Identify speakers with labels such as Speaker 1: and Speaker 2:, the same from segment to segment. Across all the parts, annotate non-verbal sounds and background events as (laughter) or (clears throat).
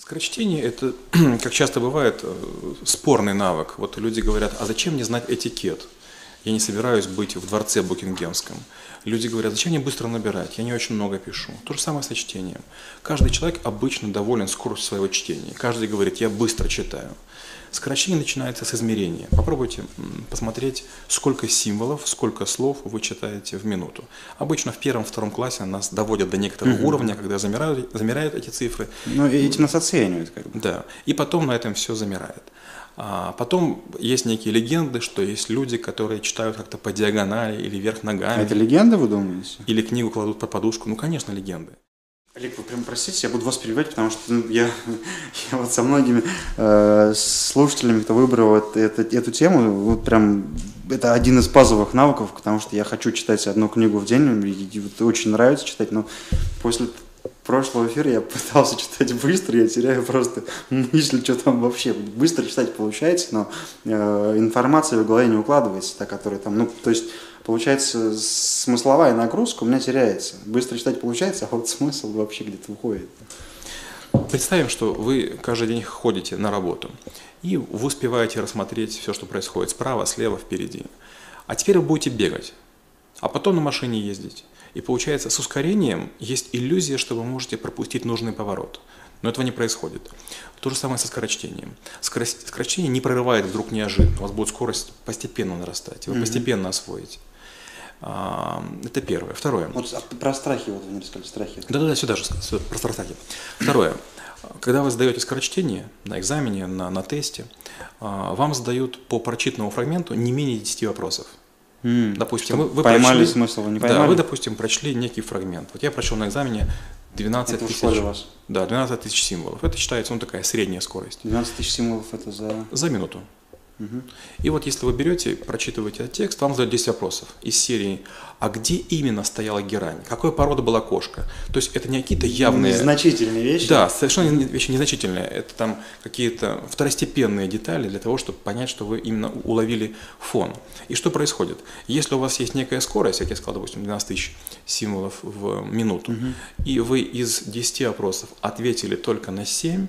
Speaker 1: Скорочтение – это, (clears throat) как часто бывает, э, спорный навык. Вот люди говорят, а зачем мне знать этикет? Я не собираюсь быть в дворце Букингемском. Люди говорят, зачем мне быстро набирать? Я не очень много пишу. То же самое со чтением. Каждый человек обычно доволен скоростью своего чтения. Каждый говорит, я быстро читаю. Скорочтение начинается с измерения. Попробуйте посмотреть, сколько символов, сколько слов вы читаете в минуту. Обычно в первом-втором классе нас доводят до некоторого угу. уровня, когда замирают, замеряют эти цифры.
Speaker 2: Ну, и этим нас оценивают. Как
Speaker 1: бы. Да, и потом на этом все замирает. А потом есть некие легенды, что есть люди, которые читают как-то по диагонали или вверх ногами. А
Speaker 2: это легенда, вы думаете?
Speaker 1: Или книгу кладут под подушку. Ну, конечно, легенды.
Speaker 2: Олег, вы прям простите, я буду вас перебивать, потому что ну, я, (laughs) я вот со многими э, слушателями, кто выбрал это, это, эту тему, вот прям это один из базовых навыков, потому что я хочу читать одну книгу в день, и, и вот очень нравится читать, но после прошлого эфира я (laughs) пытался читать быстро, я теряю просто мысль, что там вообще. Быстро читать получается, но э, информация в голове не укладывается, та, которая там, ну, то есть получается смысловая нагрузка у меня теряется. Быстро читать получается, а вот смысл вообще где-то уходит.
Speaker 1: Представим, что вы каждый день ходите на работу, и вы успеваете рассмотреть все, что происходит справа, слева, впереди. А теперь вы будете бегать, а потом на машине ездить. И получается, с ускорением есть иллюзия, что вы можете пропустить нужный поворот. Но этого не происходит. То же самое со скорочтением. Скорость, скорочтение не прорывает вдруг неожиданно. У вас будет скорость постепенно нарастать, вы mm-hmm. постепенно освоите. А, это первое. Второе.
Speaker 2: Вот а про страхи, вот вы не рассказали, страхи.
Speaker 1: Да-да-да, сюда же, сюда, про страхи. Второе. Когда вы сдаете скорочтение на экзамене, на, на тесте, а, вам задают по прочитанному фрагменту не менее 10 вопросов.
Speaker 2: Mm, допустим, вы, вы поймали прочли, смысл, вы не поймали?
Speaker 1: Да, вы, допустим, прочли некий фрагмент. Вот я прочел на экзамене 12 это тысяч. вас? Да, 12 тысяч символов. Это считается, ну, такая средняя скорость.
Speaker 2: 12 тысяч символов это за...
Speaker 1: За минуту. И вот если вы берете, прочитываете этот текст, вам задают 10 вопросов из серии «А где именно стояла герань? Какой порода была кошка?» То есть это не какие-то явные...
Speaker 2: Незначительные вещи?
Speaker 1: Да, совершенно вещи незначительные. Это там какие-то второстепенные детали для того, чтобы понять, что вы именно уловили фон. И что происходит? Если у вас есть некая скорость, как я сказал, допустим, 12 тысяч символов в минуту, угу. и вы из 10 вопросов ответили только на 7,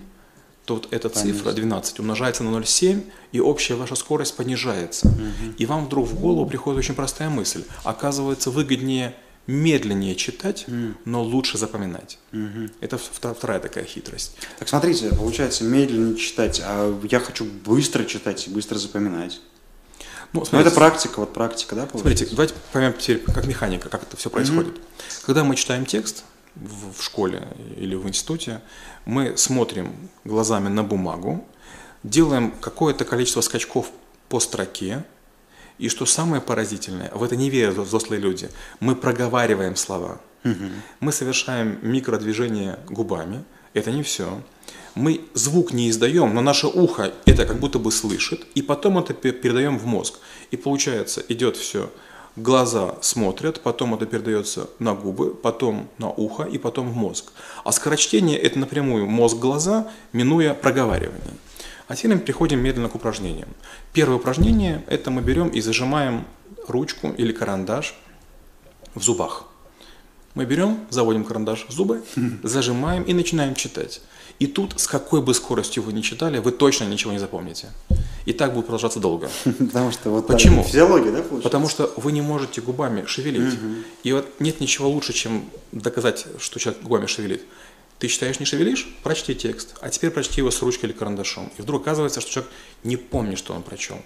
Speaker 1: то вот эта Понятно. цифра 12 умножается на 0,7, и общая ваша скорость понижается. Угу. И вам вдруг в голову приходит очень простая мысль. Оказывается, выгоднее медленнее читать, mm. но лучше запоминать. Mm-hmm. Это вторая такая хитрость.
Speaker 2: Так смотрите, получается медленнее читать, а я хочу быстро читать и быстро запоминать. Ну, смотрите, но это практика, вот практика, да?
Speaker 1: Получается? Смотрите, давайте поймем теперь, как механика, как это все происходит. Mm-hmm. Когда мы читаем текст, в школе или в институте, мы смотрим глазами на бумагу, делаем какое-то количество скачков по строке, и что самое поразительное, в это не верят взрослые люди, мы проговариваем слова. Угу. Мы совершаем микродвижение губами, это не все. Мы звук не издаем, но наше ухо это как будто бы слышит, и потом это передаем в мозг. И получается, идет все глаза смотрят, потом это передается на губы, потом на ухо и потом в мозг. А скорочтение – это напрямую мозг-глаза, минуя проговаривание. А теперь мы переходим медленно к упражнениям. Первое упражнение – это мы берем и зажимаем ручку или карандаш в зубах. Мы берем, заводим карандаш в зубы, (laughs) зажимаем и начинаем читать. И тут, с какой бы скоростью вы ни читали, вы точно ничего не запомните. И так будет продолжаться долго. (laughs)
Speaker 2: Потому что вот
Speaker 1: Почему?
Speaker 2: физиология, да, получается?
Speaker 1: Потому что вы не можете губами шевелить. Угу. И вот нет ничего лучше, чем доказать, что человек губами шевелит. Ты читаешь, не шевелишь? Прочти текст. А теперь прочти его с ручкой или карандашом. И вдруг оказывается, что человек не помнит, что он прочел.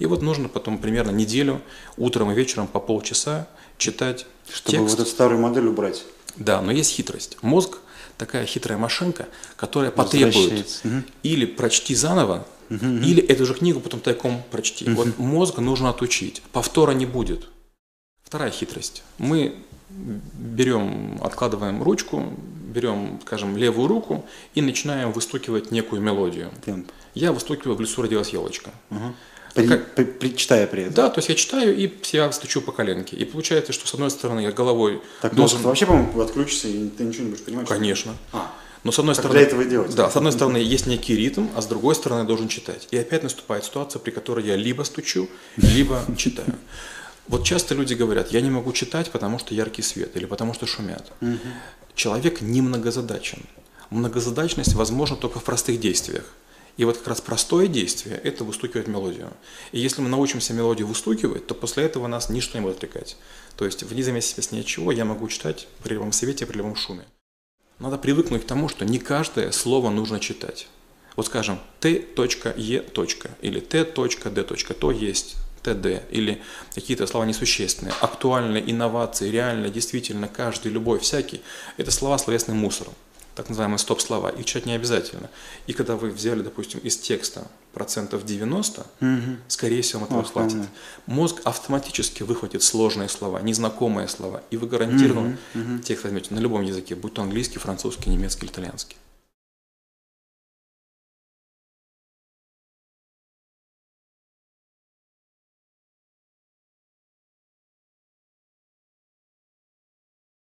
Speaker 1: И вот нужно потом примерно неделю, утром и вечером по полчаса читать
Speaker 2: Чтобы
Speaker 1: текст.
Speaker 2: вот эту старую модель убрать.
Speaker 1: Да, но есть хитрость. Мозг такая хитрая машинка, которая потребует угу. или прочти заново, угу. или эту же книгу потом тайком прочти. Угу. Вот мозг нужно отучить. Повтора не будет. Вторая хитрость. Мы берем, откладываем ручку, берем, скажем, левую руку и начинаем выстукивать некую мелодию. Темп. Я выстукиваю «В лесу родилась елочка».
Speaker 2: Угу. При, как, при, при, читая при этом.
Speaker 1: Да, то есть я читаю и себя стучу по коленке. И получается, что с одной стороны я головой
Speaker 2: так должен... мозг вообще, по-моему, отключится, и ты ничего не будешь понимать.
Speaker 1: Конечно. А. Но с одной
Speaker 2: как
Speaker 1: стороны,
Speaker 2: для этого делать.
Speaker 1: Да, с одной стороны есть некий ритм, а с другой стороны я должен читать. И опять наступает ситуация, при которой я либо стучу, либо (laughs) читаю. Вот часто люди говорят, я не могу читать, потому что яркий свет или потому что шумят. Человек немногозадачен. Многозадачность возможна только в простых действиях. И вот как раз простое действие – это выстукивать мелодию. И если мы научимся мелодию выстукивать, то после этого нас ничто не будет отвлекать. То есть, вне зависимости ни от чего, я могу читать при любом свете, при любом шуме. Надо привыкнуть к тому, что не каждое слово нужно читать. Вот скажем, Т.Е. или Т.Д. То есть т.д. или какие-то слова несущественные, актуальные, инновации, реально, действительно, каждый, любой, всякий, это слова словесным мусором так называемые стоп-слова, их читать не обязательно. И когда вы взяли, допустим, из текста процентов 90, угу. скорее всего, вам этого О, хватит. Мозг автоматически выхватит сложные слова, незнакомые слова, и вы гарантированно угу, угу. текст возьмете на любом языке, будь то английский, французский, немецкий итальянский.